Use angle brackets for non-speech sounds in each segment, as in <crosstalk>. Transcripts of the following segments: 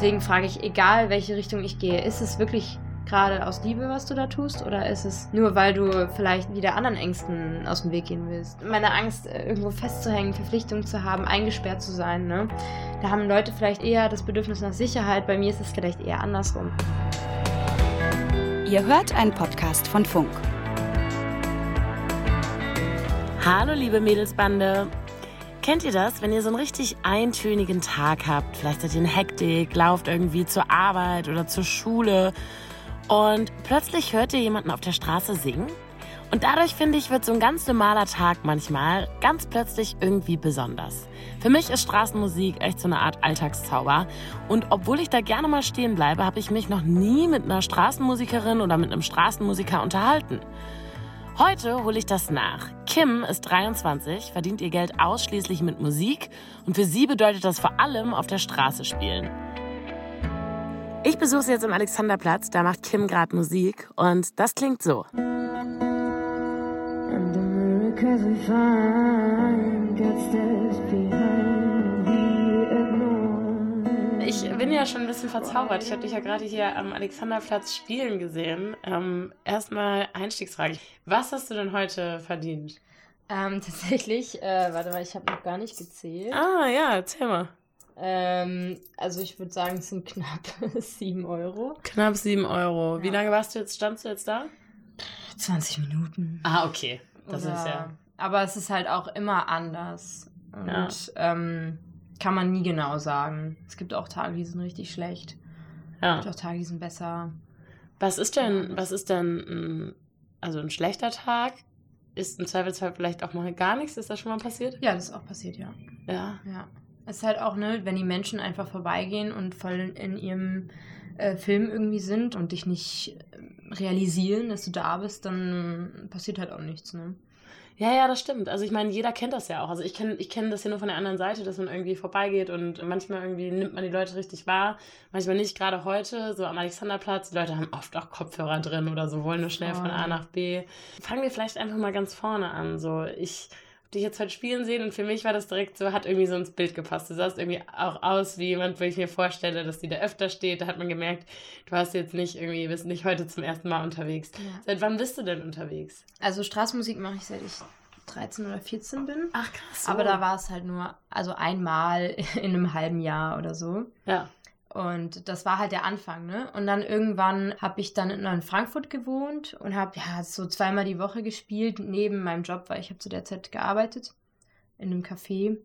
deswegen frage ich, egal welche Richtung ich gehe, ist es wirklich gerade aus Liebe, was du da tust? Oder ist es nur, weil du vielleicht wieder anderen Ängsten aus dem Weg gehen willst? Meine Angst, äh, irgendwo festzuhängen, Verpflichtungen zu haben, eingesperrt zu sein, ne? Da haben Leute vielleicht eher das Bedürfnis nach Sicherheit. Bei mir ist es vielleicht eher andersrum. Ihr hört einen Podcast von Funk. Hallo liebe Mädelsbande. Kennt ihr das, wenn ihr so einen richtig eintönigen Tag habt? Vielleicht seid ihr in Hektik, lauft irgendwie zur Arbeit oder zur Schule und plötzlich hört ihr jemanden auf der Straße singen? Und dadurch, finde ich, wird so ein ganz normaler Tag manchmal ganz plötzlich irgendwie besonders. Für mich ist Straßenmusik echt so eine Art Alltagszauber. Und obwohl ich da gerne mal stehen bleibe, habe ich mich noch nie mit einer Straßenmusikerin oder mit einem Straßenmusiker unterhalten. Heute hole ich das nach. Kim ist 23, verdient ihr Geld ausschließlich mit Musik und für sie bedeutet das vor allem auf der Straße spielen. Ich besuche sie jetzt im Alexanderplatz, da macht Kim gerade Musik und das klingt so. Ich bin ja schon ein bisschen verzaubert. Ich habe dich ja gerade hier am Alexanderplatz spielen gesehen. Ähm, Erstmal Einstiegsfrage. Was hast du denn heute verdient? Ähm, <laughs> tatsächlich, äh, warte mal, ich habe noch gar nicht gezählt. Ah ja, erzähl mal. Ähm, also ich würde sagen, es sind knapp <laughs> 7 Euro. Knapp 7 Euro. Ja. Wie lange warst du jetzt, standst du jetzt da? 20 Minuten. Ah, okay. Das Oder, ist ja. Aber es ist halt auch immer anders. Und ja. ähm, kann man nie genau sagen. Es gibt auch Tage, die sind richtig schlecht. Ja. Es gibt auch Tage, die sind besser. Was ist denn, was ist denn ein, also ein schlechter Tag? Ist im Zweifelsfall vielleicht auch mal gar nichts? Ist das schon mal passiert? Ja, das ist auch passiert, ja. Ja. Ja. Es ist halt auch, ne, wenn die Menschen einfach vorbeigehen und voll in ihrem äh, Film irgendwie sind und dich nicht äh, realisieren, dass du da bist, dann passiert halt auch nichts, ne? Ja, ja, das stimmt. Also ich meine, jeder kennt das ja auch. Also ich kenne ich kenn das ja nur von der anderen Seite, dass man irgendwie vorbeigeht und manchmal irgendwie nimmt man die Leute richtig wahr. Manchmal nicht, gerade heute, so am Alexanderplatz. Die Leute haben oft auch Kopfhörer drin oder so, wollen nur schnell von A nach B. Fangen wir vielleicht einfach mal ganz vorne an. So, ich dich jetzt heute spielen sehen und für mich war das direkt so, hat irgendwie so ins Bild gepasst. Du sahst irgendwie auch aus wie jemand, wo ich mir vorstelle, dass die da öfter steht. Da hat man gemerkt, du hast jetzt nicht irgendwie, bist nicht heute zum ersten Mal unterwegs. Ja. Seit wann bist du denn unterwegs? Also Straßenmusik mache ich seit ich 13 oder 14 bin. Ach krass. So. Aber da war es halt nur, also einmal <laughs> in einem halben Jahr oder so. Ja. Und das war halt der Anfang, ne? Und dann irgendwann habe ich dann in Frankfurt gewohnt und habe ja so zweimal die Woche gespielt neben meinem Job, weil ich habe zu der Zeit gearbeitet in einem Café.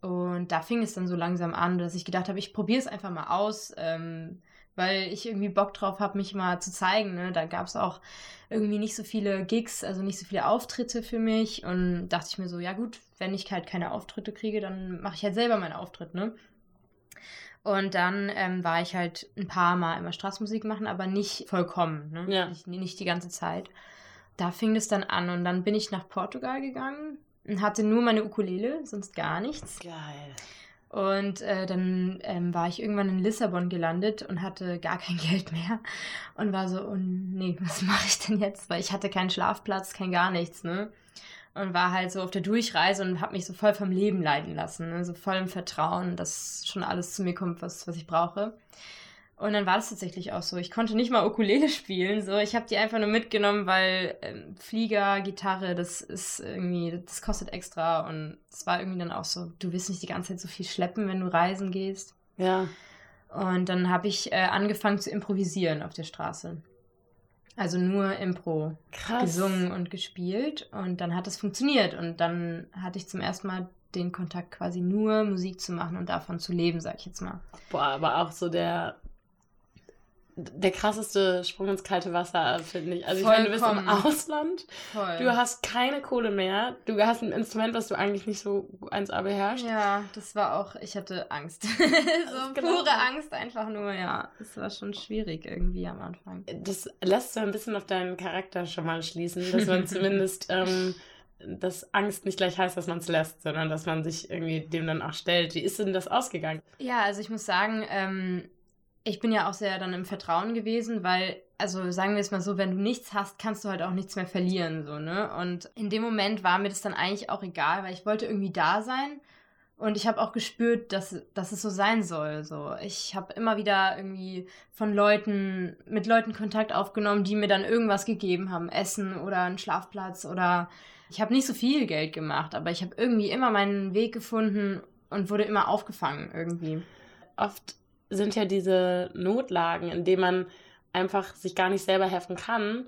Und da fing es dann so langsam an, dass ich gedacht habe, ich probiere es einfach mal aus, ähm, weil ich irgendwie Bock drauf habe, mich mal zu zeigen. Ne? Da gab es auch irgendwie nicht so viele Gigs, also nicht so viele Auftritte für mich. Und dachte ich mir so, ja gut, wenn ich halt keine Auftritte kriege, dann mache ich halt selber meinen Auftritt, ne? Und dann ähm, war ich halt ein paar Mal immer Straßenmusik machen, aber nicht vollkommen, ne? Ja. Nicht, nicht die ganze Zeit. Da fing es dann an und dann bin ich nach Portugal gegangen und hatte nur meine Ukulele, sonst gar nichts. Geil. Und äh, dann ähm, war ich irgendwann in Lissabon gelandet und hatte gar kein <laughs> Geld mehr und war so, oh nee, was mache ich denn jetzt? Weil ich hatte keinen Schlafplatz, kein gar nichts, ne? Und war halt so auf der Durchreise und habe mich so voll vom Leben leiden lassen, ne? so voll im Vertrauen, dass schon alles zu mir kommt, was, was ich brauche. Und dann war das tatsächlich auch so. Ich konnte nicht mal Ukulele <laughs> spielen. So, ich habe die einfach nur mitgenommen, weil ähm, Flieger, Gitarre, das ist irgendwie, das kostet extra. Und es war irgendwie dann auch so, du willst nicht die ganze Zeit so viel schleppen, wenn du reisen gehst. Ja. Und dann habe ich äh, angefangen zu improvisieren auf der Straße. Also nur Impro Krass. gesungen und gespielt und dann hat es funktioniert und dann hatte ich zum ersten Mal den Kontakt quasi nur Musik zu machen und davon zu leben, sag ich jetzt mal. Boah, aber auch so der der krasseste Sprung ins kalte Wasser, finde ich. Also Vollkommen. ich meine, du bist im Ausland, Voll. du hast keine Kohle mehr, du hast ein Instrument, was du eigentlich nicht so 1A beherrschst. Ja, das war auch, ich hatte Angst. <laughs> so genau. pure Angst einfach nur, ja. Das war schon schwierig irgendwie am Anfang. Das lässt so ein bisschen auf deinen Charakter schon mal schließen, dass man <laughs> zumindest... Ähm, dass Angst nicht gleich heißt, dass man es lässt, sondern dass man sich irgendwie dem dann auch stellt. Wie ist denn das ausgegangen? Ja, also ich muss sagen, ähm, ich bin ja auch sehr dann im Vertrauen gewesen, weil, also sagen wir es mal so, wenn du nichts hast, kannst du halt auch nichts mehr verlieren, so, ne? Und in dem Moment war mir das dann eigentlich auch egal, weil ich wollte irgendwie da sein Und ich habe auch gespürt, dass, dass es so sein soll. So, ich habe immer wieder irgendwie von Leuten, mit Leuten Kontakt aufgenommen, die mir dann irgendwas gegeben haben, Essen oder einen Schlafplatz oder ich habe nicht so viel Geld gemacht, aber ich habe irgendwie immer meinen Weg gefunden und wurde immer aufgefangen irgendwie. Oft sind ja diese Notlagen, in denen man einfach sich gar nicht selber helfen kann,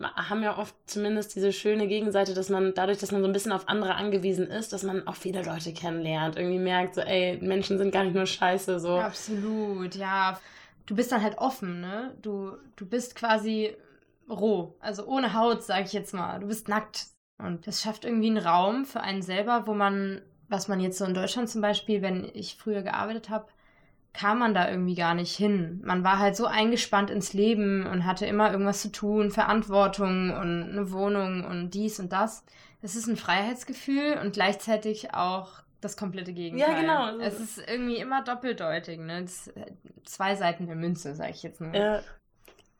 haben ja oft zumindest diese schöne Gegenseite, dass man dadurch, dass man so ein bisschen auf andere angewiesen ist, dass man auch viele Leute kennenlernt, irgendwie merkt, so, ey, Menschen sind gar nicht nur scheiße, so. Absolut, ja. Du bist dann halt offen, ne? Du, du bist quasi roh, also ohne Haut, sag ich jetzt mal. Du bist nackt. Und das schafft irgendwie einen Raum für einen selber, wo man, was man jetzt so in Deutschland zum Beispiel, wenn ich früher gearbeitet habe, kam man da irgendwie gar nicht hin. Man war halt so eingespannt ins Leben und hatte immer irgendwas zu tun, Verantwortung und eine Wohnung und dies und das. Es ist ein Freiheitsgefühl und gleichzeitig auch das komplette Gegenteil. Ja, genau. Es ist irgendwie immer doppeldeutig, ne? zwei Seiten der Münze, sag ich jetzt nur. Ja,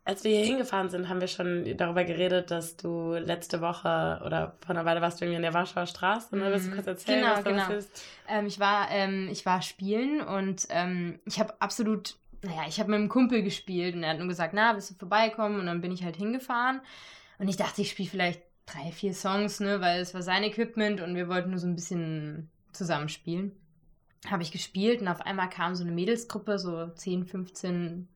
als wir hier hingefahren sind, haben wir schon darüber geredet, dass du letzte Woche oder vor einer Weile warst du irgendwie in der Warschauer Straße. Ne? Willst du mhm. kurz erzählen, genau, was genau. ist? Ähm, ich, war, ähm, ich war spielen und ähm, ich habe absolut, naja, ich habe mit einem Kumpel gespielt und er hat nur gesagt, na, willst du vorbeikommen? Und dann bin ich halt hingefahren und ich dachte, ich spiele vielleicht drei, vier Songs, ne, weil es war sein Equipment und wir wollten nur so ein bisschen zusammenspielen. Habe ich gespielt und auf einmal kam so eine Mädelsgruppe, so 10, 15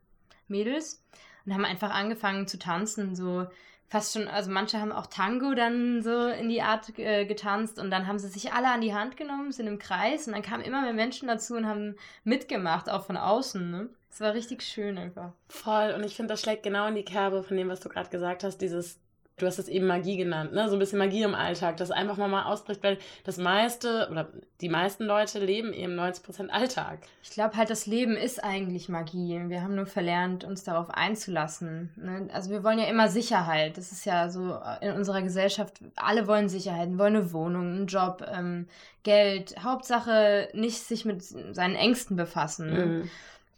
Mädels und haben einfach angefangen zu tanzen, so fast schon, also manche haben auch Tango dann so in die Art äh, getanzt und dann haben sie sich alle an die Hand genommen, sind im Kreis und dann kamen immer mehr Menschen dazu und haben mitgemacht, auch von außen, ne? Es war richtig schön einfach. Voll und ich finde, das schlägt genau in die Kerbe von dem, was du gerade gesagt hast, dieses du hast es eben Magie genannt, ne? So ein bisschen Magie im Alltag, das einfach mal mal ausbricht, weil das meiste oder die meisten Leute leben eben 90 Prozent Alltag. Ich glaube halt, das Leben ist eigentlich Magie. Wir haben nur verlernt, uns darauf einzulassen. Ne? Also wir wollen ja immer Sicherheit. Das ist ja so in unserer Gesellschaft. Alle wollen Sicherheit, wollen eine Wohnung, einen Job, ähm, Geld. Hauptsache nicht sich mit seinen Ängsten befassen. Ne? Mhm.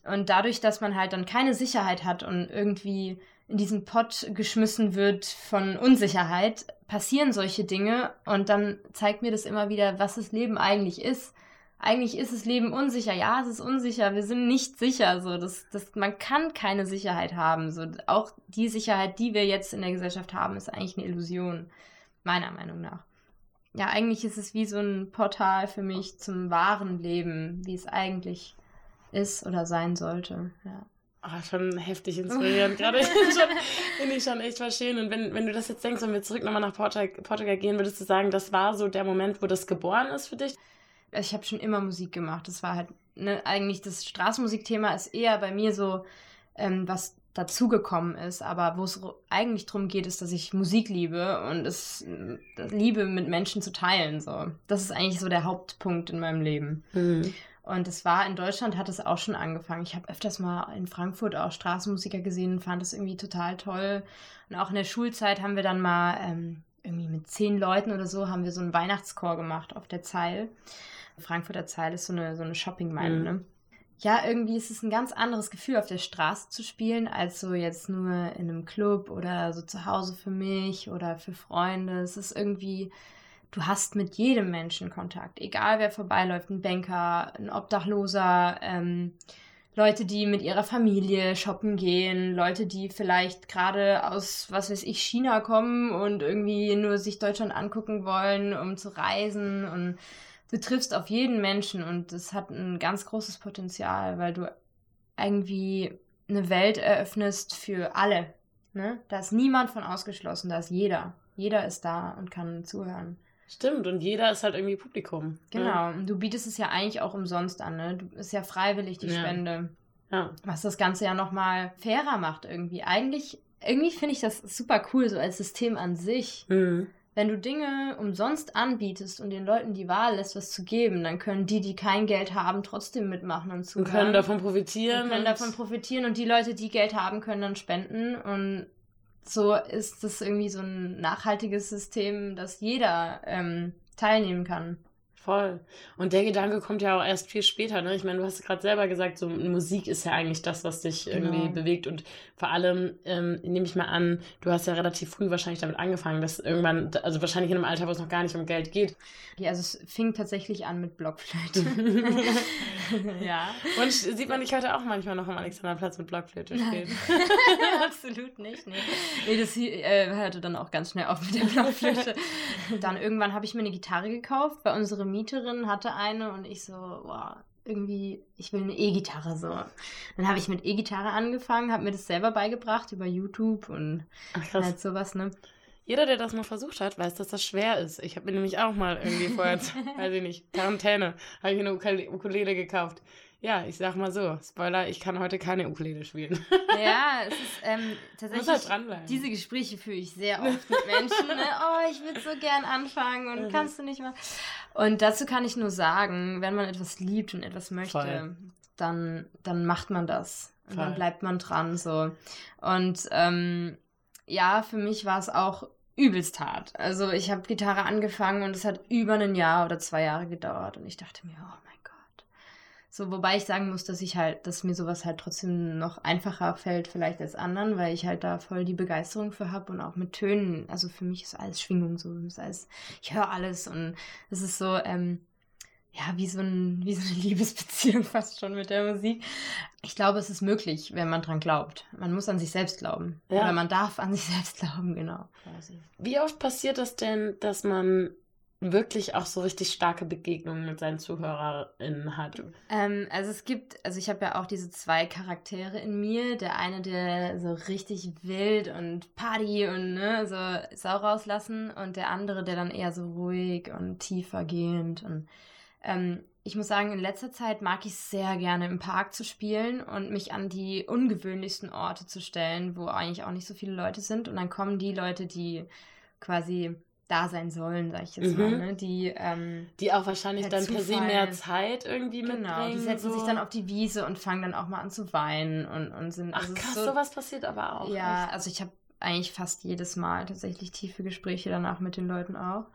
Und dadurch, dass man halt dann keine Sicherheit hat und irgendwie in diesen Pott geschmissen wird von Unsicherheit, passieren solche Dinge und dann zeigt mir das immer wieder, was das Leben eigentlich ist. Eigentlich ist das Leben unsicher. Ja, es ist unsicher. Wir sind nicht sicher. So, das, das, man kann keine Sicherheit haben. So, auch die Sicherheit, die wir jetzt in der Gesellschaft haben, ist eigentlich eine Illusion. Meiner Meinung nach. Ja, eigentlich ist es wie so ein Portal für mich zum wahren Leben, wie es eigentlich ist oder sein sollte. Ja. Oh, schon heftig <laughs> inspirierend. Gerade <laughs> finde ich schon echt schön. Und wenn, wenn du das jetzt denkst, wenn wir zurück nochmal nach Portugal, Portugal gehen, würdest du sagen, das war so der Moment, wo das geboren ist für dich? Ich habe schon immer Musik gemacht. Das war halt ne, eigentlich das Straßenmusikthema ist eher bei mir so, ähm, was dazugekommen ist. Aber wo es eigentlich darum geht, ist, dass ich Musik liebe und es liebe, mit Menschen zu teilen. So. Das ist eigentlich so der Hauptpunkt in meinem Leben. Mhm. Und es war in Deutschland, hat es auch schon angefangen. Ich habe öfters mal in Frankfurt auch Straßenmusiker gesehen und fand das irgendwie total toll. Und auch in der Schulzeit haben wir dann mal ähm, irgendwie mit zehn Leuten oder so haben wir so einen Weihnachtschor gemacht auf der Zeil. Frankfurter Zeil ist so eine, so eine Shoppingmeile, mhm. ne? Ja, irgendwie ist es ein ganz anderes Gefühl, auf der Straße zu spielen, als so jetzt nur in einem Club oder so zu Hause für mich oder für Freunde. Es ist irgendwie, du hast mit jedem Menschen Kontakt, egal wer vorbeiläuft, ein Banker, ein Obdachloser, ähm, Leute, die mit ihrer Familie shoppen gehen, Leute, die vielleicht gerade aus, was weiß ich, China kommen und irgendwie nur sich Deutschland angucken wollen, um zu reisen und du triffst auf jeden Menschen und das hat ein ganz großes Potenzial, weil du irgendwie eine Welt eröffnest für alle. Ne? Da ist niemand von ausgeschlossen, da ist jeder. Jeder ist da und kann zuhören. Stimmt, und jeder ist halt irgendwie Publikum. Ne? Genau, und du bietest es ja eigentlich auch umsonst an, ne? Du ist ja freiwillig die ja. Spende. Ja. Was das Ganze ja nochmal fairer macht irgendwie. Eigentlich, irgendwie finde ich das super cool, so als System an sich. Mhm. Wenn du Dinge umsonst anbietest und den Leuten die Wahl lässt, was zu geben, dann können die, die kein Geld haben, trotzdem mitmachen und zuhören. Und können davon profitieren. Und können davon profitieren und die Leute, die Geld haben, können dann spenden und so ist das irgendwie so ein nachhaltiges System, dass jeder ähm, teilnehmen kann. Voll. Und der Gedanke kommt ja auch erst viel später. Ne? Ich meine, du hast gerade selber gesagt, so Musik ist ja eigentlich das, was dich irgendwie Genau. bewegt. Und vor allem ähm, nehme ich mal an, du hast ja relativ früh wahrscheinlich damit angefangen, dass irgendwann, also wahrscheinlich in einem Alter, wo es noch gar nicht um Geld geht. Ja, also es fing tatsächlich an mit Blockflöte. <laughs> <laughs> ja. Und sieht man dich heute auch manchmal noch am Alexanderplatz mit Blockflöte spielen. <laughs> Absolut nicht, nee. Nee, das äh, hörte dann auch ganz schnell auf mit der Blockflöte. dann irgendwann habe ich mir eine Gitarre gekauft, weil unsere Mieterin hatte eine und ich so, wow, irgendwie, ich will eine E-Gitarre so. Dann habe ich mit E-Gitarre angefangen, habe mir das selber beigebracht über YouTube und Ach, halt sowas, ne? Jeder, der das mal versucht hat, weiß, dass das schwer ist. Ich habe mir nämlich auch mal irgendwie vorher, <laughs> weiß ich nicht, Quarantäne, habe ich eine Ukule- Ukulele gekauft. Ja, ich sag mal so, Spoiler, ich kann heute keine Ukulele spielen. Ja, <laughs> es ist ähm, Muss tatsächlich. halt dranbleiben. Diese Gespräche führe ich sehr oft mit Menschen. Ne? <laughs> Oh, ich würde so gern anfangen und Mhm. kannst du nicht mal. Und dazu kann ich nur sagen, wenn man etwas liebt und etwas möchte, Voll. dann, dann macht man das. Und Voll. dann bleibt man dran so. Und ähm, ja, für mich war es auch übelst hart. Also ich habe Gitarre angefangen und es hat über ein Jahr oder zwei Jahre gedauert und ich dachte mir, oh mein. So, wobei ich sagen muss, dass ich halt, dass mir sowas halt trotzdem noch einfacher fällt, vielleicht als anderen, weil ich halt da voll die Begeisterung für habe und auch mit Tönen. Also für mich ist alles Schwingung so. Ist alles, ich höre alles und es ist so, ähm, ja, wie so, ein, wie so eine <laughs> Liebesbeziehung fast schon mit der Musik. Ich glaube, es ist möglich, wenn man dran glaubt. Man muss an sich selbst glauben. Ja. Oder man darf an sich <laughs> selbst glauben, genau. Quasi. Wie oft passiert das denn, dass man wirklich auch so richtig starke Begegnungen mit seinen ZuhörerInnen hat? Ähm, also es gibt, also ich habe ja auch diese zwei Charaktere in mir. Der eine, der so richtig wild und Party und ne, so Sau rauslassen und der andere, der dann eher so ruhig und tiefer gehend und ähm, ich muss sagen, in letzter Zeit mag ich sehr gerne im Park zu spielen und mich an die ungewöhnlichsten Orte zu stellen, wo eigentlich auch nicht so viele Leute sind. Und dann kommen die Leute, die quasi da sein sollen, sag ich jetzt Mhm. mal, ne? die ähm, Die auch wahrscheinlich dann per se Zufall. mehr Zeit irgendwie Genau, mitbringen. die setzen so. sich dann auf die Wiese und fangen dann auch mal an zu weinen und, und sind. Ach also krass, so, sowas passiert aber auch. Ja, echt. also ich habe eigentlich fast jedes Mal tatsächlich tiefe Gespräche danach mit den Leuten auch,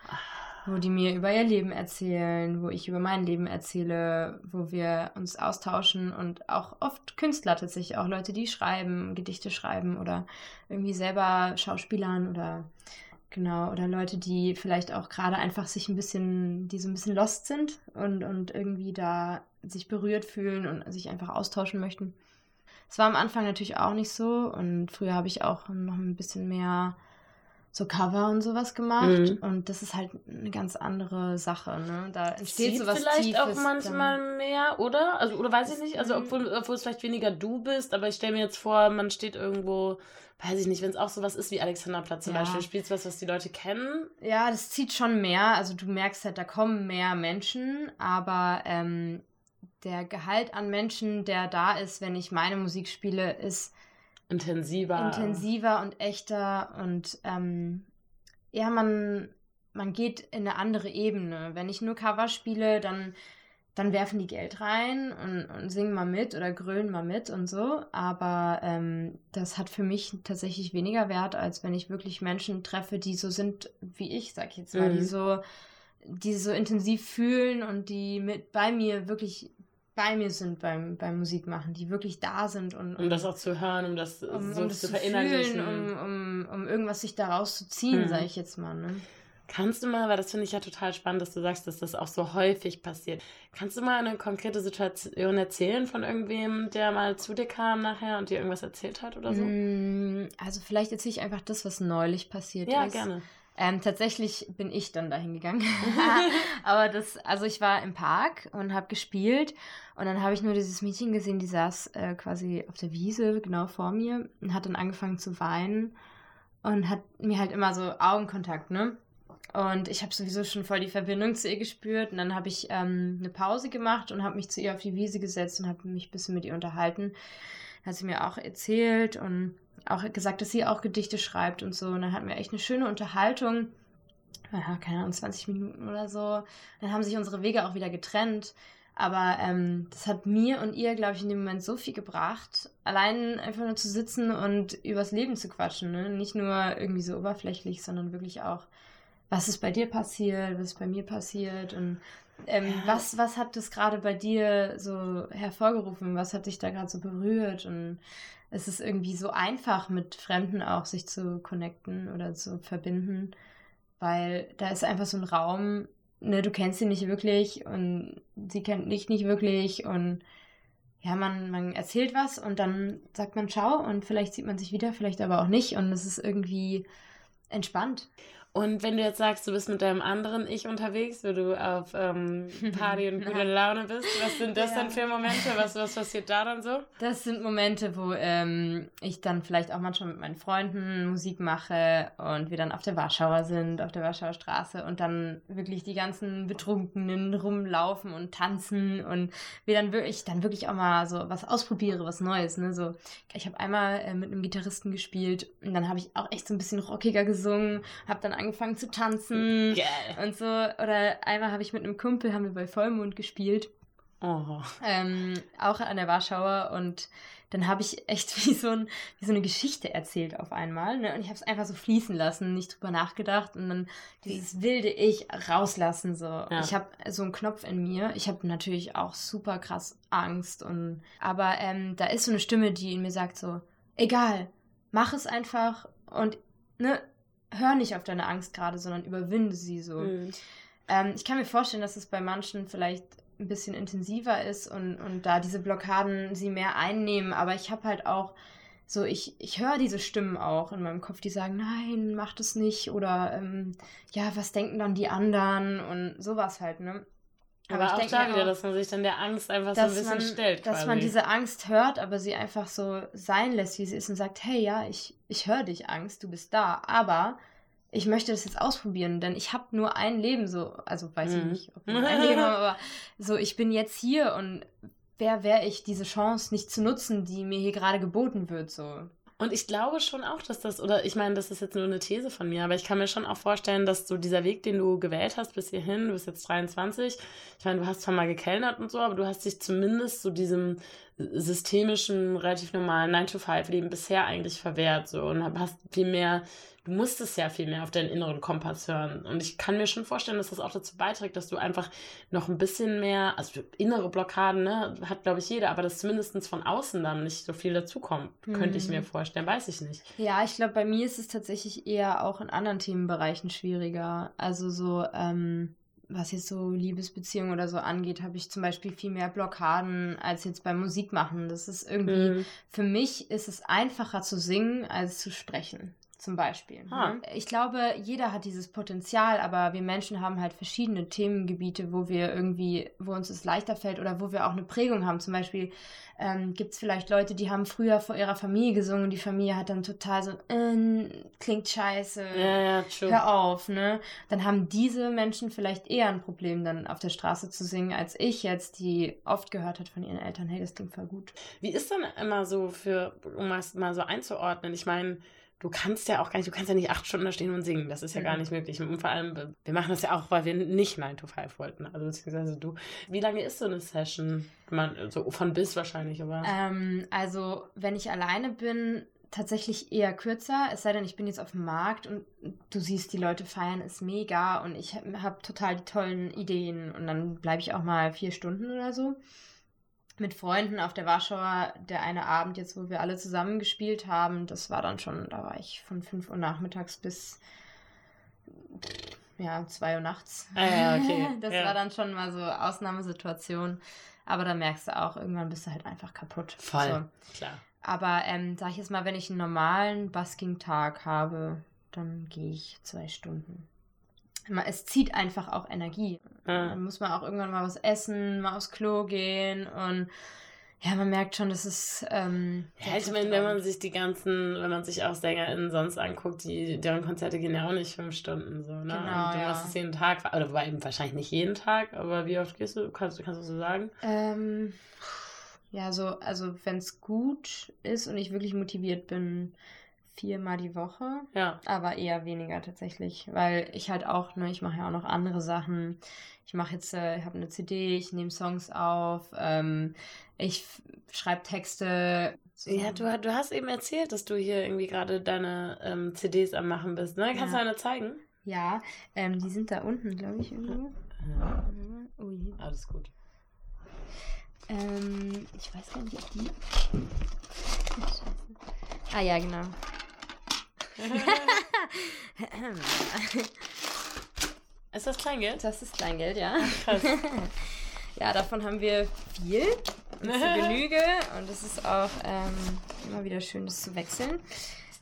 wo die mir über ihr Leben erzählen, wo ich über mein Leben erzähle, wo wir uns austauschen und auch oft Künstler tatsächlich, auch Leute, die schreiben, Gedichte schreiben oder irgendwie selber Schauspielern oder Genau, oder Leute, die vielleicht auch gerade einfach sich ein bisschen, die so ein bisschen lost sind und, und irgendwie da sich berührt fühlen und sich einfach austauschen möchten. Es war am Anfang natürlich auch nicht so und früher habe ich auch noch ein bisschen mehr so Cover und sowas gemacht Mhm. und das ist halt eine ganz andere Sache, ne? Da entsteht sieht sowas vielleicht Tiefes auch dann. manchmal mehr, oder? Also, oder weiß ich nicht. Also, Mhm. obwohl, obwohl es vielleicht weniger du bist, aber ich stelle mir jetzt vor, man steht irgendwo, weiß ich nicht, wenn es auch sowas ist wie Alexanderplatz zum Ja. Beispiel, spielst was, was die Leute kennen. Ja, das zieht schon mehr. Also du merkst halt, da kommen mehr Menschen, aber ähm, der Gehalt an Menschen, der da ist, wenn ich meine Musik spiele, ist Intensiver. intensiver und echter und ähm, ja, man, man geht in eine andere Ebene. Wenn ich nur Cover spiele, dann, dann werfen die Geld rein und, und singen mal mit oder grölen mal mit und so. Aber ähm, das hat für mich tatsächlich weniger Wert, als wenn ich wirklich Menschen treffe, die so sind wie ich, sag ich jetzt mal, Mhm. die so, die so intensiv fühlen und die mit bei mir wirklich bei mir sind beim, beim Musikmachen, die wirklich da sind und, Um das auch zu hören, um das um, so um das zu zu verinnerlichen. fühlen, um, um, um irgendwas sich daraus zu ziehen, Mhm. sag ich jetzt mal. Ne? Kannst du mal, weil das finde ich ja total spannend, dass du sagst, dass das auch so häufig passiert. Kannst du mal eine konkrete Situation erzählen von irgendwem, der mal zu dir kam nachher und dir irgendwas erzählt hat oder so? Mm, Also vielleicht erzähle ich einfach das, was neulich passiert ja, ist. gerne. Ähm, tatsächlich bin ich dann dahin gegangen. <laughs> Aber das, also ich war im Park und habe gespielt und dann habe ich nur dieses Mädchen gesehen, die saß äh, quasi auf der Wiese genau vor mir und hat dann angefangen zu weinen und hat mir halt immer so Augenkontakt, ne? Und ich habe sowieso schon voll die Verbindung zu ihr gespürt. Und dann habe ich ähm, eine Pause gemacht und habe mich zu ihr auf die Wiese gesetzt und habe mich ein bisschen mit ihr unterhalten. Hat sie mir auch erzählt und auch gesagt, dass sie auch Gedichte schreibt und so. Und dann hatten wir echt eine schöne Unterhaltung. Ja, keine Ahnung, 20 Minuten oder so. Dann haben sich unsere Wege auch wieder getrennt. Aber ähm, das hat mir und ihr, glaube ich, in dem Moment so viel gebracht, allein einfach nur zu sitzen und übers Leben zu quatschen. Ne? Nicht nur irgendwie so oberflächlich, sondern wirklich auch, was ist bei dir passiert, was ist bei mir passiert. Und Ähm, ja. was, was hat das gerade bei dir so hervorgerufen? Was hat dich da gerade so berührt? Und es ist irgendwie so einfach, mit Fremden auch sich zu connecten oder zu verbinden, weil da ist einfach so ein Raum, ne, du kennst sie nicht wirklich und sie kennt dich nicht wirklich und ja, man, man erzählt was und dann sagt man Ciao und vielleicht sieht man sich wieder, vielleicht aber auch nicht und es ist irgendwie entspannt. Und wenn du jetzt sagst, du bist mit deinem anderen Ich unterwegs, wo du auf ähm, <laughs> Party und gute Laune bist, was sind das ja. dann für Momente? Was, was passiert da dann so? Das sind Momente, wo ähm, ich dann vielleicht auch manchmal mit meinen Freunden Musik mache und wir dann auf der Warschauer sind, auf der Warschauer Straße und dann wirklich die ganzen Betrunkenen rumlaufen und tanzen und wir dann wirklich, dann wirklich auch mal so was ausprobiere, was Neues. Ne? So, ich habe einmal äh, mit einem Gitarristen gespielt und dann habe ich auch echt so ein bisschen rockiger gesungen, habe dann angefangen zu tanzen Geil. und so. Oder einmal habe ich mit einem Kumpel, haben wir bei Vollmond gespielt. Oh. Ähm, auch an der Warschauer und dann habe ich echt <laughs> wie so, ein, wie so eine Geschichte erzählt auf einmal. Ne? Und ich habe es einfach so fließen lassen, nicht drüber nachgedacht und dann dieses wilde Ich rauslassen. So. Ja. Ich habe so einen Knopf in mir. Ich habe natürlich auch super krass Angst und aber ähm, da ist so eine Stimme, die in mir sagt so, egal, mach es einfach und ne, hör nicht auf deine Angst gerade, sondern überwinde sie so. Mhm. Ähm, ich kann mir vorstellen, dass es bei manchen vielleicht ein bisschen intensiver ist und, und da diese Blockaden sie mehr einnehmen, aber ich habe halt auch so, ich, ich höre diese Stimmen auch in meinem Kopf, die sagen, nein, mach das nicht oder ähm, ja, was denken dann die anderen und sowas halt, ne? Aber, aber auch da wieder, auch, dass man sich dann der Angst einfach so ein bisschen man, stellt. Dass quasi. man diese Angst hört, aber sie einfach so sein lässt, wie sie ist und sagt, hey, ja, ich, ich höre dich, Angst, du bist da, aber ich möchte das jetzt ausprobieren, denn ich habe nur ein Leben, so, also weiß mhm. ich nicht, ob ich ein Leben habe, aber so, ich bin jetzt hier und wer wäre ich, diese Chance nicht zu nutzen, die mir hier gerade geboten wird, so. Und ich glaube schon auch, dass das, oder ich meine, das ist jetzt nur eine These von mir, aber ich kann mir schon auch vorstellen, dass so dieser Weg, den du gewählt hast bis hierhin, du bist jetzt 23, ich meine, du hast zwar mal gekellnert und so, aber du hast dich zumindest so diesem systemischen, relativ normalen 9-to-5-Leben bisher eigentlich verwehrt, so, und hast viel mehr du musstest ja viel mehr auf deinen inneren Kompass hören. Und ich kann mir schon vorstellen, dass das auch dazu beiträgt, dass du einfach noch ein bisschen mehr, also innere Blockaden, ne, hat glaube ich jeder, aber dass zumindest von außen dann nicht so viel dazukommt, mhm. könnte ich mir mhm. vorstellen, weiß ich nicht. Ja, ich glaube, bei mir ist es tatsächlich eher auch in anderen Themenbereichen schwieriger. Also so, ähm, was jetzt so Liebesbeziehungen oder so angeht, habe ich zum Beispiel viel mehr Blockaden als jetzt beim Musikmachen. Das ist irgendwie, mhm. für mich ist es einfacher zu singen als zu sprechen zum Beispiel. Ne? Ich glaube, jeder hat dieses Potenzial, aber wir Menschen haben halt verschiedene Themengebiete, wo wir irgendwie, wo uns es leichter fällt oder wo wir auch eine Prägung haben. Zum Beispiel ähm, gibt es vielleicht Leute, die haben früher vor ihrer Familie gesungen und die Familie hat dann total so, äh, klingt scheiße, ja, ja, true. hör auf, ne? Dann haben diese Menschen vielleicht eher ein Problem, dann auf der Straße zu singen, als ich jetzt, die oft gehört hat von ihren Eltern, hey, das klingt voll gut. Wie ist dann immer so für, um es mal so einzuordnen? Ich meine, du kannst ja auch gar nicht, du kannst ja nicht acht Stunden da stehen und singen. Das ist ja mhm. gar nicht möglich. Und vor allem, wir machen das ja auch, weil wir nicht 9 to 5 wollten. Also beziehungsweise du. Wie lange ist so eine Session? Man, so von bis wahrscheinlich, aber. Ähm, also, wenn ich alleine bin, tatsächlich eher kürzer, es sei denn, ich bin jetzt auf dem Markt und du siehst, die Leute feiern ist mega und ich habe hab total die tollen Ideen und dann bleibe ich auch mal vier Stunden oder so mit Freunden auf der Warschauer, der eine Abend jetzt, wo wir alle zusammen gespielt haben, das war dann schon, da war ich von 5 Uhr nachmittags bis ja, 2 Uhr nachts. Ah, ja, okay. <laughs> Das ja. war dann schon mal so Ausnahmesituation. Aber da merkst du auch, irgendwann bist du halt einfach kaputt. Voll, so. klar. Aber ähm, sag ich jetzt mal, wenn ich einen normalen Basking-Tag habe, dann gehe ich zwei Stunden es zieht einfach auch Energie. Ja. Dann muss man auch irgendwann mal was essen, mal aufs Klo gehen und ja, man merkt schon, dass es. Ähm, ja, ich meine, wenn man sich die ganzen, wenn man sich auch SängerInnen sonst anguckt, die, deren Konzerte gehen ja auch nicht fünf Stunden so, ne? Genau, und du ja. machst es jeden Tag, oder wobei wahrscheinlich nicht jeden Tag, aber wie oft gehst du? Kannst, kannst du so sagen? Ähm, ja, so, also wenn es gut ist und ich wirklich motiviert bin, viermal die Woche. Ja. Aber eher weniger tatsächlich, weil ich halt auch, ne, ich mache ja auch noch andere Sachen. Ich mache jetzt, äh, ich habe eine CD, ich nehme Songs auf, ähm, ich schreibe Texte. Ja, du, du hast eben erzählt, dass du hier irgendwie gerade deine ähm, CDs am machen bist, ne? Kannst ja. du eine zeigen? Ja, ähm, die sind da unten, glaube ich, irgendwo. Ja. Ui. Alles gut. Ähm, ich weiß gar nicht, ob die. Scheiße. Ah ja, genau. <laughs> Ist das Kleingeld? Das ist Kleingeld, ja. Krass. <laughs> Ja, davon haben wir viel und <laughs> Genüge und es ist auch ähm, immer wieder schön, das zu wechseln.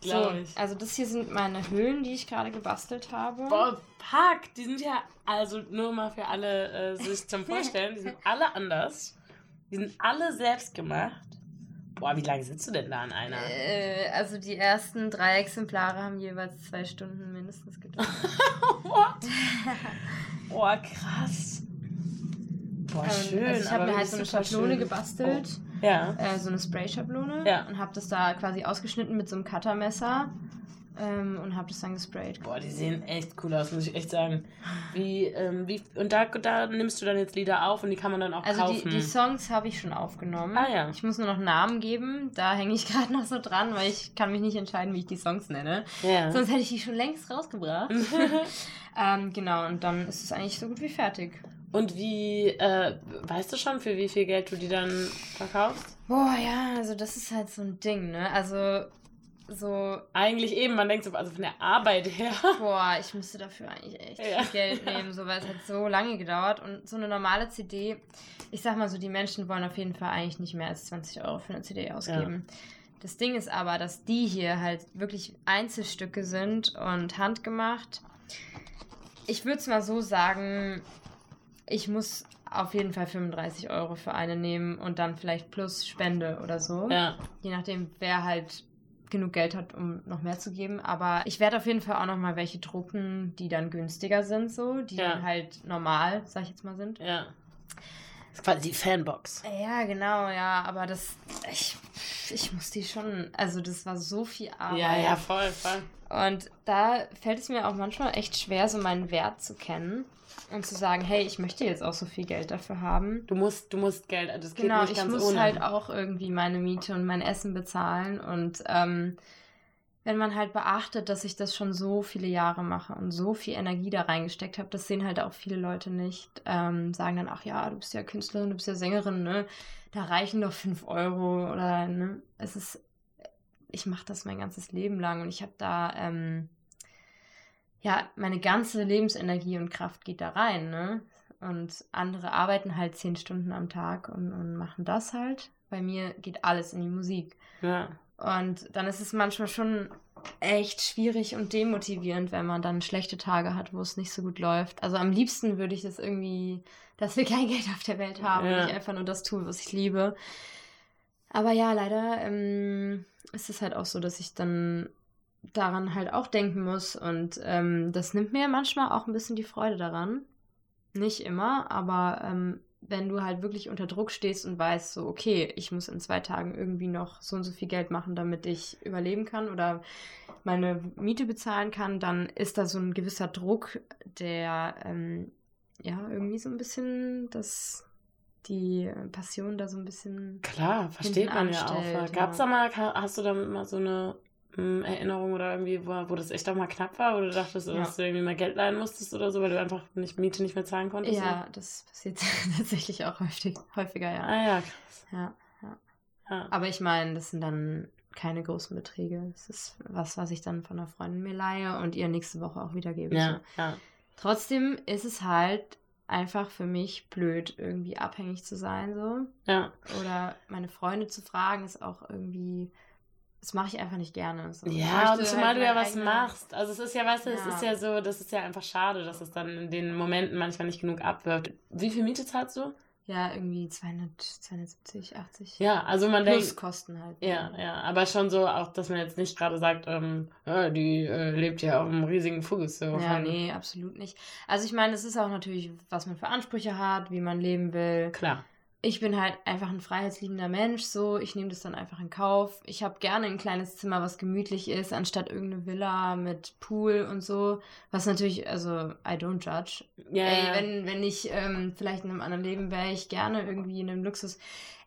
So, also das hier sind meine Höhlen, die ich gerade gebastelt habe. Boah, fuck, die sind ja, also nur mal für alle äh, sich zum Vorstellen, die sind alle anders. Die sind alle selbst gemacht. Boah, wie lange sitzt du denn da an einer? Äh, also die ersten drei Exemplare haben jeweils zwei Stunden mindestens gedauert. <laughs> What? <laughs> Boah, krass. Boah, Und, schön. also ich habe mir halt so eine Schablone schön. gebastelt, Oh. Ja. äh, so eine Spray-Schablone Ja. und habe das da quasi ausgeschnitten mit so einem Cuttermesser ähm, und habe das dann gesprayt. Boah, die sehen echt cool aus, muss ich echt sagen. Wie, ähm, wie, und da, da nimmst du dann jetzt Lieder auf und die kann man dann auch Also die, kaufen. die Songs habe ich schon aufgenommen. Ah, ja. Ich muss nur noch Namen geben. Da hänge ich <laughs> gerade noch so dran, weil ich kann mich nicht entscheiden, wie ich die Songs nenne. ja. Sonst hätte ich die schon längst rausgebracht. <laughs> ähm, genau, und dann ist es eigentlich so gut wie fertig. Und wie, äh, weißt du schon, für wie viel Geld du die dann verkaufst? Boah, ja, also das ist halt so ein Ding, ne? Also so, Eigentlich eben, man denkt so, also von der Arbeit her. boah, ich müsste dafür eigentlich echt Ja. viel Geld <laughs> nehmen, so, weil es hat so lange gedauert. Und so eine normale CD, ich sag mal so, die Menschen wollen auf jeden Fall eigentlich nicht mehr als 20 Euro für eine CD ausgeben. Das Ding ist aber, dass die hier halt wirklich Einzelstücke sind und handgemacht. Ich würde es mal so sagen, ich muss auf jeden Fall 35 Euro für eine nehmen und dann vielleicht plus Spende oder so. Ja. Je nachdem, wer halt genug Geld hat, um noch mehr zu geben. Aber ich werde auf jeden Fall auch noch mal welche drucken, die dann günstiger sind, so, die Ja. dann halt normal, sag ich jetzt mal, sind. Ja. Das ist quasi die Fanbox. Ja, genau, ja, aber das, ich, ich muss die schon, also das war so viel Arbeit. Ja, ja, voll, voll. Und da fällt es mir auch manchmal echt schwer, so meinen Wert zu kennen und zu sagen, hey, ich möchte jetzt auch so viel Geld dafür haben. Du musst, du musst Geld, das geht Genau, nicht ich ganz muss ohne. halt auch irgendwie meine Miete und mein Essen bezahlen. Und ähm, wenn man halt beachtet, dass ich das schon so viele Jahre mache und so viel Energie da reingesteckt habe, das sehen halt auch viele Leute nicht. Ähm, sagen dann, ach ja, du bist ja Künstlerin, du bist ja Sängerin, ne? Da reichen doch fünf Euro oder ne? Es ist, ich mache das mein ganzes Leben lang und ich habe da ähm, ja meine ganze Lebensenergie und Kraft geht da rein, ne? Und andere arbeiten halt zehn Stunden am Tag und, und machen das halt. Bei mir geht alles in die Musik. Ja. Und dann ist es manchmal schon echt schwierig und demotivierend, wenn man dann schlechte Tage hat, wo es nicht so gut läuft. Also am liebsten würde ich das irgendwie, dass wir <laughs> kein Geld auf der Welt haben Ja. und ich einfach nur das tue, was ich liebe. Aber ja, leider ähm, ist es halt auch so, dass ich dann daran halt auch denken muss und ähm, das nimmt mir manchmal auch ein bisschen die Freude daran. Nicht immer, aber ähm, wenn du halt wirklich unter Druck stehst und weißt, so, okay, ich muss in zwei Tagen irgendwie noch so und so viel Geld machen, damit ich überleben kann oder meine Miete bezahlen kann, dann ist da so ein gewisser Druck, der ähm, ja irgendwie so ein bisschen das die Passion da so ein bisschen Klar, versteht man ja auch. anstellt, Gab's ja. da mal, hast du da mal so eine mm, Erinnerung oder irgendwie, wo, wo das echt auch mal knapp war, wo du dachtest, Ja. dass du irgendwie mal Geld leihen musstest oder so, weil du einfach nicht Miete nicht mehr zahlen konntest? Ja, das passiert <laughs> tatsächlich auch häufig, häufiger, ja. Ah ja, krass. ja. Ja. Aber ich meine, das sind dann keine großen Beträge. Das ist was, was ich dann von einer Freundin mir leihe und ihr nächste Woche auch wiedergebe. Ja, So. ja. Trotzdem ist es halt einfach für mich blöd, irgendwie abhängig zu sein, so. Ja, Oder meine Freunde zu fragen, ist auch irgendwie. Das mache ich einfach nicht gerne. So. Ja, und zumal halt du ja was eigene- machst. Also es ist ja, weißt du, es Ja. ist ja so, das ist ja einfach schade, dass es dann in den Momenten manchmal nicht genug abwirft. Wie viel Miete zahlst du? Ja, irgendwie 200, 270, 80. Ja, also man Plus denkt. Kosten halt. Ja, ja, aber schon so auch, dass man jetzt nicht gerade sagt, ähm, ja, die äh, lebt ja auf einem riesigen Fuß. So Ja, von- nee, absolut nicht. Also ich meine, es ist auch natürlich, was man für Ansprüche hat, wie man leben will. Klar. Ich bin halt einfach ein freiheitsliebender Mensch, so. Ich nehme das dann einfach in Kauf. Ich habe gerne ein kleines Zimmer, was gemütlich ist, anstatt irgendeine Villa mit Pool und so. Was natürlich, also, I don't judge. Ja, Ey, ja. wenn, wenn ich ähm, vielleicht in einem anderen Leben wäre, ich gerne irgendwie in einem Luxus.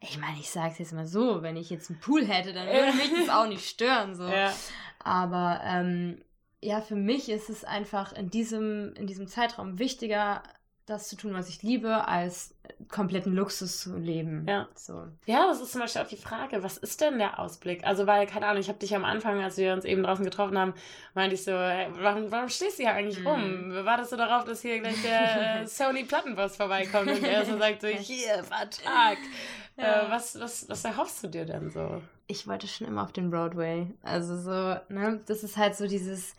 Ich meine, ich sag's jetzt mal so, wenn ich jetzt einen Pool hätte, dann würde mich das auch nicht stören, so. ja. Aber ähm, ja, für mich ist es einfach in diesem, in diesem Zeitraum wichtiger, das zu tun, was ich liebe, als kompletten Luxus zu leben. Ja. So. Ja, das ist zum Beispiel auch die Frage, was ist denn der Ausblick? Also, weil, keine Ahnung, ich habe dich am Anfang, als wir uns eben draußen getroffen haben, meinte ich so, hey, warum, warum stehst du hier eigentlich Mhm. rum? Wartest du darauf, dass hier gleich der äh, <laughs> Sony Plattenboss vorbeikommt und er so <laughs> sagt so, hier, Vertrag. Ja. Äh, was, was, was erhoffst du dir denn so? Ich wollte schon immer auf den Broadway. Also so, ne, das ist halt so dieses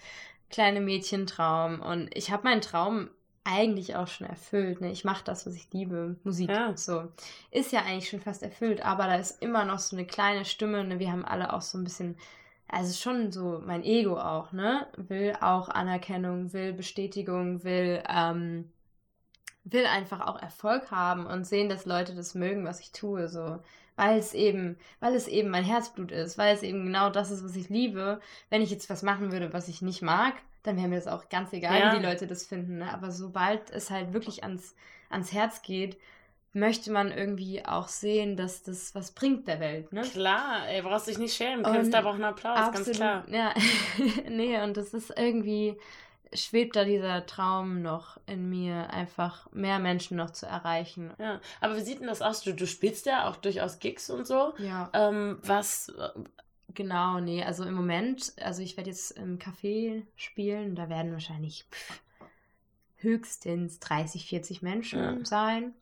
kleine Mädchentraum. Und ich habe meinen Traum eigentlich auch schon erfüllt. Ne? Ich mache das, was ich liebe, Musik. Ja. So. Ist ja eigentlich schon fast erfüllt, aber da ist immer noch so eine kleine Stimme. Ne? Wir haben alle auch so ein bisschen, also schon so mein Ego auch, ne? Will auch Anerkennung, will Bestätigung, will, ähm, will einfach auch Erfolg haben und sehen, dass Leute das mögen, was ich tue, so. Weil es eben, weil es eben mein Herzblut ist, weil es eben genau das ist, was ich liebe. Wenn ich jetzt was machen würde, was ich nicht mag, dann wäre mir das auch ganz egal, Ja. wie die Leute das finden. Ne? Aber sobald es halt wirklich ans, ans Herz geht, möchte man irgendwie auch sehen, dass das was bringt der Welt, ne? Klar, ey, brauchst dich nicht schämen. Kriegst da auch einen Applaus, ganz klar. Ja, <laughs> nee, und das ist irgendwie, schwebt da dieser Traum noch in mir, einfach mehr Menschen noch zu erreichen. Ja, aber wie sieht denn das aus? Du, du spielst ja auch durchaus Gigs und so. Ja, Ähm, was, genau, nee, also im Moment, also ich werde jetzt im Café spielen, da werden wahrscheinlich pff, höchstens 30, 40 Menschen Ja. sein.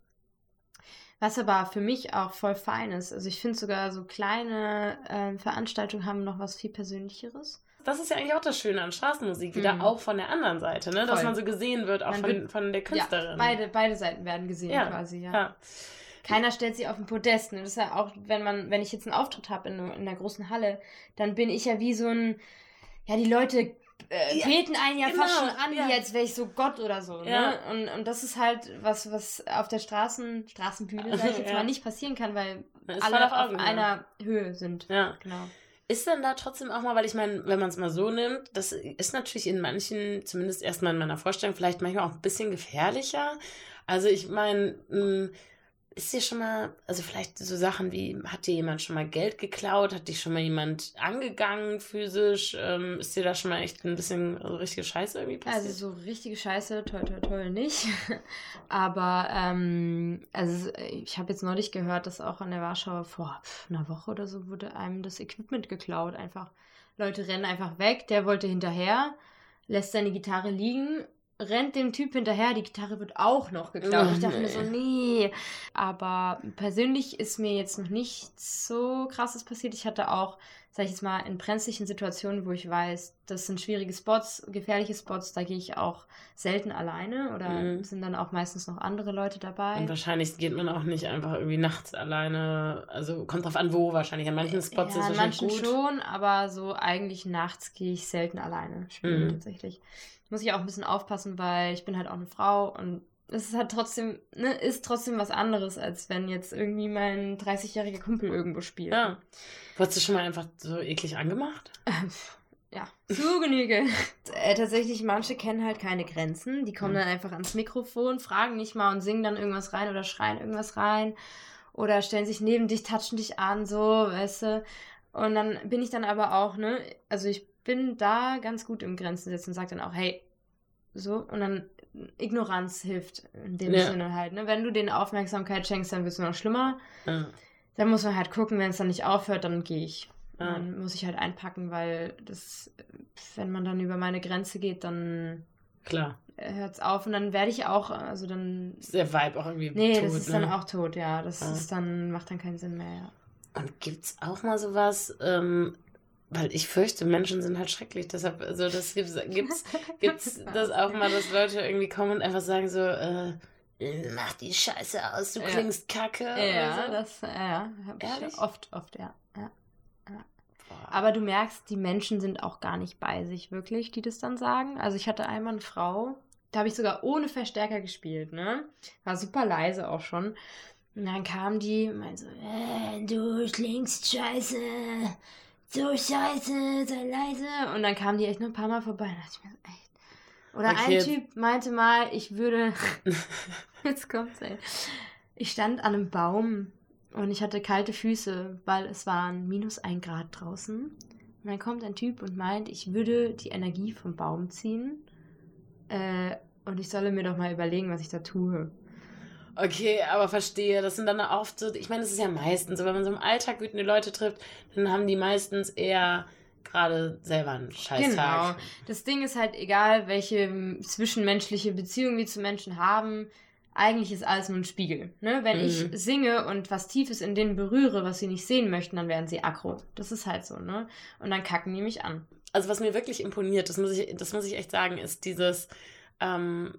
Was aber für mich auch voll fein ist. Also ich finde sogar so kleine ähm, Veranstaltungen haben noch was viel Persönlicheres. Das ist ja eigentlich auch das Schöne an Straßenmusik, wieder Mhm. auch von der anderen Seite, ne? Dass Voll. man so gesehen wird, auch Man von, wird- von der Künstlerin. Ja, beide, beide Seiten werden gesehen Ja, quasi, ja. Ja. Keiner stellt sich auf den Podest. Ne? Das ist ja auch, wenn man, wenn ich jetzt einen Auftritt habe in, in einer großen Halle, dann bin ich ja wie so ein, ja, die Leute äh, Ja, beten einen ja fast genau, schon an, ja. wie als wäre ich so Gott oder so. Ja. Ne? Und, und das ist halt was, was auf der Straßen, Straßenbühne, sag ich <laughs> jetzt Ja. mal, nicht passieren kann, weil alle auf auf, einer Höhe sind. Ja. Genau. Ist denn da trotzdem auch mal, weil ich meine, wenn man es mal so nimmt, das ist natürlich in manchen, zumindest erstmal in meiner Vorstellung, vielleicht manchmal auch ein bisschen gefährlicher. Also ich meine, mh, ist dir schon mal, also vielleicht so Sachen wie, hat dir jemand schon mal Geld geklaut? Hat dich schon mal jemand angegangen physisch? Ähm, ist dir da schon mal echt ein bisschen also richtige Scheiße irgendwie passiert? Also so richtige Scheiße, toll, toll, toll nicht. <laughs> Aber ähm, also ich habe jetzt neulich gehört, dass auch an der Warschau vor einer Woche oder so wurde einem das Equipment geklaut. Einfach Leute rennen einfach weg. Der wollte hinterher, lässt seine Gitarre liegen, rennt dem Typ hinterher. Die Gitarre wird auch noch geklaut. Oh, ich dachte mir nee. so, nee. Aber persönlich ist mir jetzt noch nicht so krasses passiert. Ich hatte auch sag ich jetzt mal, in brenzlichen Situationen, wo ich weiß, das sind schwierige Spots, gefährliche Spots, da gehe ich auch selten alleine oder Mhm. sind dann auch meistens noch andere Leute dabei. Und wahrscheinlich geht man auch nicht einfach irgendwie nachts alleine. Also kommt drauf an, wo wahrscheinlich. An manchen Spots ja, ist an es manchen wahrscheinlich gut. schon, aber so eigentlich nachts gehe ich selten alleine spielen Mhm. tatsächlich. Muss ich auch ein bisschen aufpassen, weil ich bin halt auch eine Frau und es ist halt trotzdem, ne, ist trotzdem was anderes, als wenn jetzt irgendwie mein 30-jähriger Kumpel irgendwo spielt. Ja. Wurdest du schon mal einfach so eklig angemacht? <laughs> Ja, zu Genüge. <laughs> äh, tatsächlich, manche kennen halt keine Grenzen. Die kommen Mhm. dann einfach ans Mikrofon, fragen nicht mal und singen dann irgendwas rein oder schreien irgendwas rein. Oder stellen sich neben dich, touchen dich an, so, weißt du. Und dann bin ich dann aber auch, ne, also ich bin da ganz gut im Grenzen setzen und sage dann auch, hey, so, und dann Ignoranz hilft in dem Ja. Sinne halt, ne. Wenn du denen Aufmerksamkeit schenkst, dann wird es noch schlimmer. Ja. Dann muss man halt gucken, wenn es dann nicht aufhört, dann gehe ich. Ja. Dann muss ich halt einpacken, weil das, wenn man dann über meine Grenze geht, dann Klar. hört es auf und dann werde ich auch, also dann. Ist der Vibe auch irgendwie Nee, tot, das ist ne? dann auch tot, ja. Das ist dann, macht dann keinen Sinn mehr, ja. Und gibt's auch mal sowas, ähm, weil ich fürchte, Menschen sind halt schrecklich, deshalb, also das gibt's, gibt's, gibt's das auch mal, dass Leute irgendwie kommen und einfach sagen so, äh, mach die Scheiße aus, du Ja. klingst kacke. Ja, oder so. das, ja, hab Ehrlich? ich oft, oft, ja. ja. Aber du merkst, die Menschen sind auch gar nicht bei sich wirklich, die das dann sagen. Also ich hatte einmal eine Frau, da habe ich sogar ohne Verstärker gespielt, ne? War super leise auch schon. Und dann kam die und meinte so, äh, du klingst scheiße, so scheiße, sei leise. Und dann kam die echt noch ein paar Mal vorbei. Und dachte ich mir so, echt. Oder Okay, ein Typ meinte mal, ich würde, <laughs> jetzt kommt's, ey. Ich stand an einem Baum und ich hatte kalte Füße, weil es waren minus ein Grad draußen. Und dann kommt ein Typ und meint, ich würde die Energie vom Baum ziehen. Äh, und ich solle mir doch mal überlegen, was ich da tue. Okay, aber verstehe. Das sind dann oft so, ich meine, das ist ja meistens so, wenn man so im Alltag wütende Leute trifft, dann haben die meistens eher gerade selber einen Scheißtag. Genau. Das Ding ist halt egal, welche zwischenmenschliche Beziehung wir zu Menschen haben. Eigentlich ist alles nur ein Spiegel. Ne? Wenn mhm. ich singe und was Tiefes in denen berühre, was sie nicht sehen möchten, dann werden sie aggro. Das ist halt so, ne? Und dann kacken die mich an. Also was mir wirklich imponiert, das muss ich, das muss ich echt sagen, ist dieses, ähm,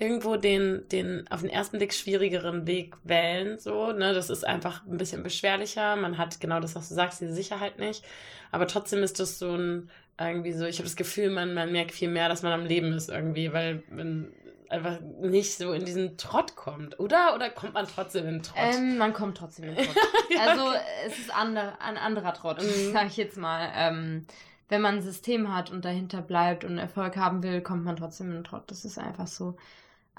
irgendwo den, den auf den ersten Blick schwierigeren Weg wählen. So, ne? Das ist einfach ein bisschen beschwerlicher. Man hat genau das, was du sagst, diese Sicherheit nicht. Aber trotzdem ist das so ein, irgendwie so, ich habe das Gefühl, man, man merkt viel mehr, dass man am Leben ist irgendwie, weil man einfach nicht so in diesen Trott kommt, oder? Oder kommt man trotzdem in den Trott? Ähm, man kommt trotzdem in den Trott. <laughs> ja, also okay. es ist ander, ein anderer Trott, mhm. <laughs> sag ich jetzt mal. Ähm, wenn man ein System hat und dahinter bleibt und Erfolg haben will, kommt man trotzdem in den Trott. Das ist einfach so.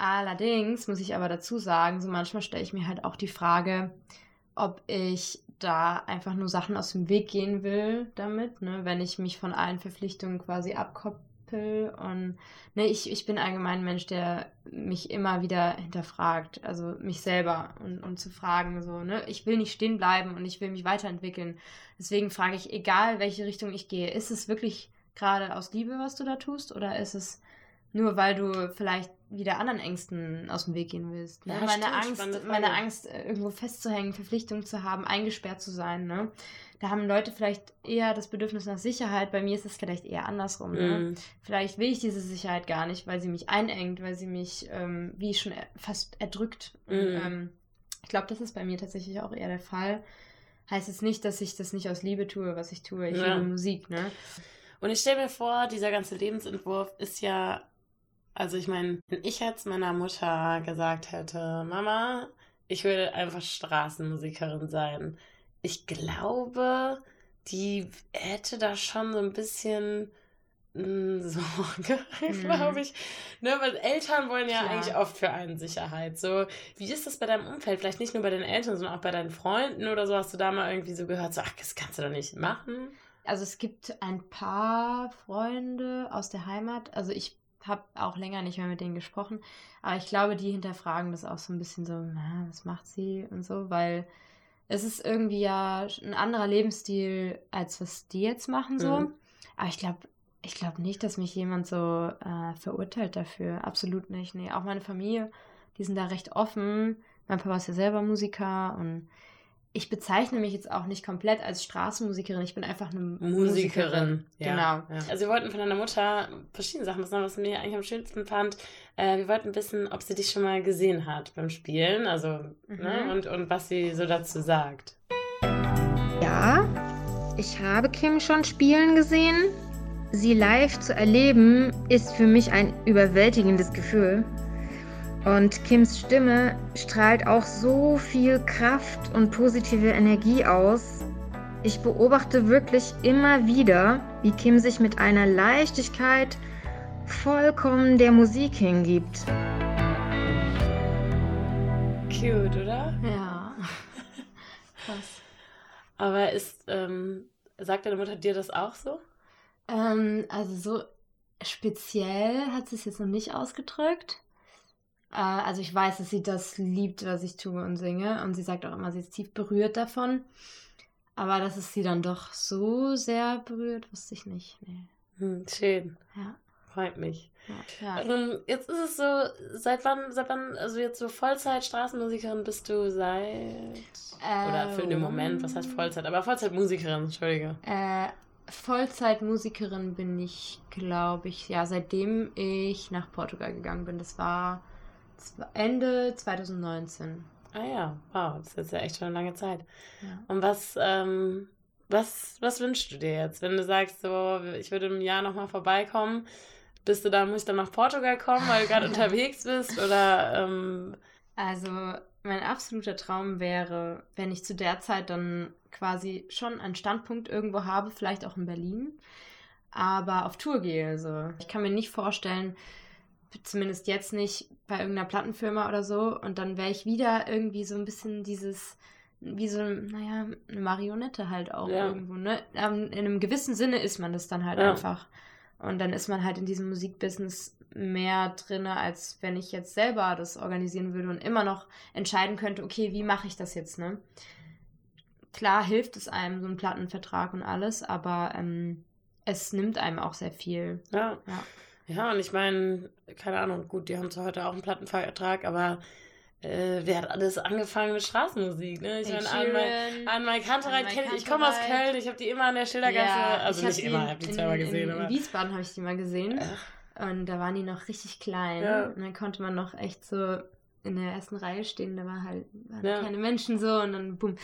Allerdings muss ich aber dazu sagen, so manchmal stelle ich mir halt auch die Frage, ob ich da einfach nur Sachen aus dem Weg gehen will damit, ne, wenn ich mich von allen Verpflichtungen quasi abkoppel und ne, ich, ich bin allgemein ein Mensch, der mich immer wieder hinterfragt, also mich selber und, und zu fragen, so, ne, ich will nicht stehen bleiben und ich will mich weiterentwickeln. Deswegen frage ich, egal welche Richtung ich gehe, ist es wirklich gerade aus Liebe, was du da tust, oder ist es nur weil du vielleicht wieder anderen Ängsten aus dem Weg gehen willst. Ne? Ja, meine stimmt, Angst, meine Angst, äh, irgendwo festzuhängen, Verpflichtung zu haben, eingesperrt zu sein. Ne? Da haben Leute vielleicht eher das Bedürfnis nach Sicherheit. Bei mir ist es vielleicht eher andersrum. Mm. Ne? Vielleicht will ich diese Sicherheit gar nicht, weil sie mich einengt, weil sie mich, ähm, wie schon, fast erdrückt. Mm. Und, ähm, ich glaube, das ist bei mir tatsächlich auch eher der Fall. Heißt jetzt nicht, dass ich das nicht aus Liebe tue, was ich tue. Ich ja. liebe Musik, ne? Und ich stelle mir vor, dieser ganze Lebensentwurf ist ja also ich meine, wenn ich jetzt meiner Mutter gesagt hätte, Mama, ich will einfach Straßenmusikerin sein, ich glaube, die hätte da schon so ein bisschen hm, <laughs> Sorge, mhm. glaube ich. Ne, weil Eltern wollen ja Klar. eigentlich oft für einen Sicherheit. So, wie ist das bei deinem Umfeld? Vielleicht nicht nur bei den Eltern, sondern auch bei deinen Freunden oder so. Hast du da mal irgendwie so gehört, so, ach, das kannst du doch nicht machen? Also es gibt ein paar Freunde aus der Heimat. Also ich habe auch länger nicht mehr mit denen gesprochen. Aber ich glaube, die hinterfragen das auch so ein bisschen so, na, was macht sie und so, weil es ist irgendwie ja ein anderer Lebensstil, als was die jetzt machen so. Mhm. Aber ich glaube, ich glaube nicht, dass mich jemand so äh, verurteilt dafür. Absolut nicht. Nee, auch meine Familie, die sind da recht offen. Mein Papa ist ja selber Musiker und ich bezeichne mich jetzt auch nicht komplett als Straßenmusikerin. Ich bin einfach eine Musikerin. Musikerin. Ja, genau. Ja. Also wir wollten von deiner Mutter verschiedene Sachen wissen, was mir eigentlich am schönsten fand. Äh, wir wollten wissen, ob sie dich schon mal gesehen hat beim Spielen, also mhm. ne, und, und was sie so dazu sagt. Ja, ich habe Kim schon spielen gesehen. Sie live zu erleben, ist für mich ein überwältigendes Gefühl. Und Kims Stimme strahlt auch so viel Kraft und positive Energie aus. Ich beobachte wirklich immer wieder, wie Kim sich mit einer Leichtigkeit vollkommen der Musik hingibt. Cute, oder? Ja. <laughs> Krass. Aber ist, ähm, sagt deine Mutter dir das auch so? Ähm, also so speziell hat sie es jetzt noch nicht ausgedrückt. Äh, also ich weiß, dass sie das liebt, was ich tue und singe. Und sie sagt auch immer, sie ist tief berührt davon. Aber dass es sie dann doch so sehr berührt, wusste ich nicht. Nee. Hm, schön. Ja. Freut mich. Ja, ähm, jetzt ist es so, seit wann, seit wann, also jetzt so Vollzeit Straßenmusikerin bist du seit ähm, oder für den Moment, was heißt Vollzeit, aber Vollzeitmusikerin, entschuldige. Äh, Vollzeitmusikerin bin ich, glaube ich, ja, seitdem ich nach Portugal gegangen bin. Das war Ende 2019. Ah ja, wow, das ist jetzt ja echt schon eine lange Zeit. Ja. Und was, ähm, was, was wünschst du dir jetzt, wenn du sagst, so, ich würde im Jahr nochmal vorbeikommen? Bist du da, muss ich dann nach Portugal kommen, weil du gerade <laughs> unterwegs bist? Oder ähm... Also, mein absoluter Traum wäre, wenn ich zu der Zeit dann quasi schon einen Standpunkt irgendwo habe, vielleicht auch in Berlin, aber auf Tour gehe. Also, ich kann mir nicht vorstellen, zumindest jetzt nicht bei irgendeiner Plattenfirma oder so. Und dann wäre ich wieder irgendwie so ein bisschen dieses, wie so, naja, eine Marionette halt auch ja. irgendwo, ne? Ähm, in einem gewissen Sinne ist man das dann halt ja. einfach. Und dann ist man halt in diesem Musikbusiness mehr drin, als wenn ich jetzt selber das organisieren würde und immer noch entscheiden könnte, okay, wie mache ich das jetzt, ne? Klar hilft es einem, so ein Plattenvertrag und alles, aber ähm, es nimmt einem auch sehr viel. Ja. Ja, ja und ich meine, keine Ahnung, gut, die haben zwar heute auch einen Plattenvertrag, aber äh, wer hat alles angefangen mit Straßenmusik, ne? Ich meine, an, an mein Kantereit kenne ich, ich komme aus Köln, ich habe die immer an der Schildergasse, ja, also nicht immer, ich habe die zweimal gesehen, in, aber. In Wiesbaden habe ich die mal gesehen. Ach. Und da waren die noch richtig klein. Ja. Und dann konnte man noch echt so in der ersten Reihe stehen, da war halt waren ja. keine Menschen so und dann bumm,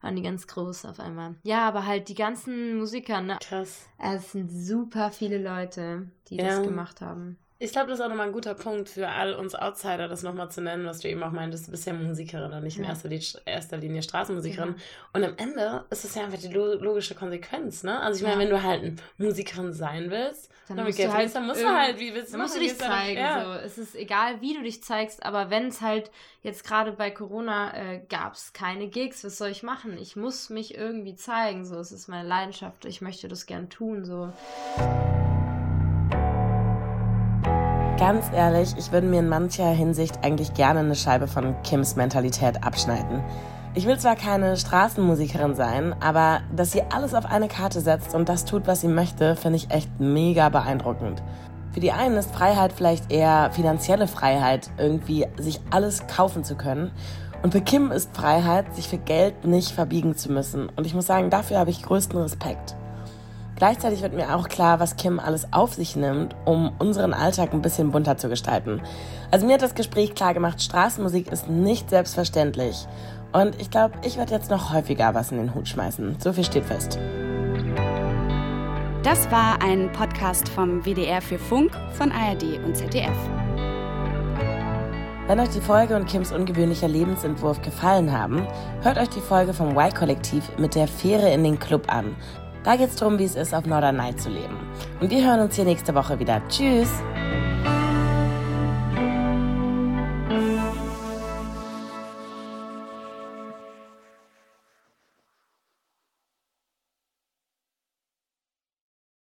waren die ganz groß auf einmal. Ja, aber halt die ganzen Musiker, ne? Krass. Es sind super viele Leute, die ja. das gemacht haben. Ich glaube, das ist auch nochmal ein guter Punkt für all uns Outsider, das nochmal zu nennen, was du eben auch meintest. Du bist ja Musikerin und nicht in erster, erster, Linie Straßenmusikerin. Genau. Und am Ende ist es ja einfach die logische Konsequenz, ne? Also ich meine, ja. wenn du halt eine Musikerin sein willst, dann, dann musst, du halt, dann musst du halt, wie willst du Dann musst du dich zeigen, ja. so. Es ist egal, wie du dich zeigst, aber wenn es halt jetzt gerade bei Corona äh, gab es keine Gigs, was soll ich machen? Ich muss mich irgendwie zeigen, so. Es ist meine Leidenschaft, ich möchte das gern tun, so. Ganz ehrlich, ich würde mir in mancher Hinsicht eigentlich gerne eine Scheibe von Kims Mentalität abschneiden. Ich will zwar keine Straßenmusikerin sein, aber dass sie alles auf eine Karte setzt und das tut, was sie möchte, finde ich echt mega beeindruckend. Für die einen ist Freiheit vielleicht eher finanzielle Freiheit, irgendwie sich alles kaufen zu können. Und für Kim ist Freiheit, sich für Geld nicht verbiegen zu müssen. Und ich muss sagen, dafür habe ich größten Respekt. Gleichzeitig wird mir auch klar, was Kim alles auf sich nimmt, um unseren Alltag ein bisschen bunter zu gestalten. Also mir hat das Gespräch klar gemacht, Straßenmusik ist nicht selbstverständlich. Und ich glaube, ich werde jetzt noch häufiger was in den Hut schmeißen. So viel steht fest. Das war ein Podcast vom WDR für Funk von ARD und ZDF. Wenn euch die Folge und Kims ungewöhnlicher Lebensentwurf gefallen haben, hört euch die Folge vom Y-Kollektiv mit der Fähre in den Club an. Da geht es darum, wie es ist, auf Norderney zu leben. Und wir hören uns hier nächste Woche wieder. Tschüss!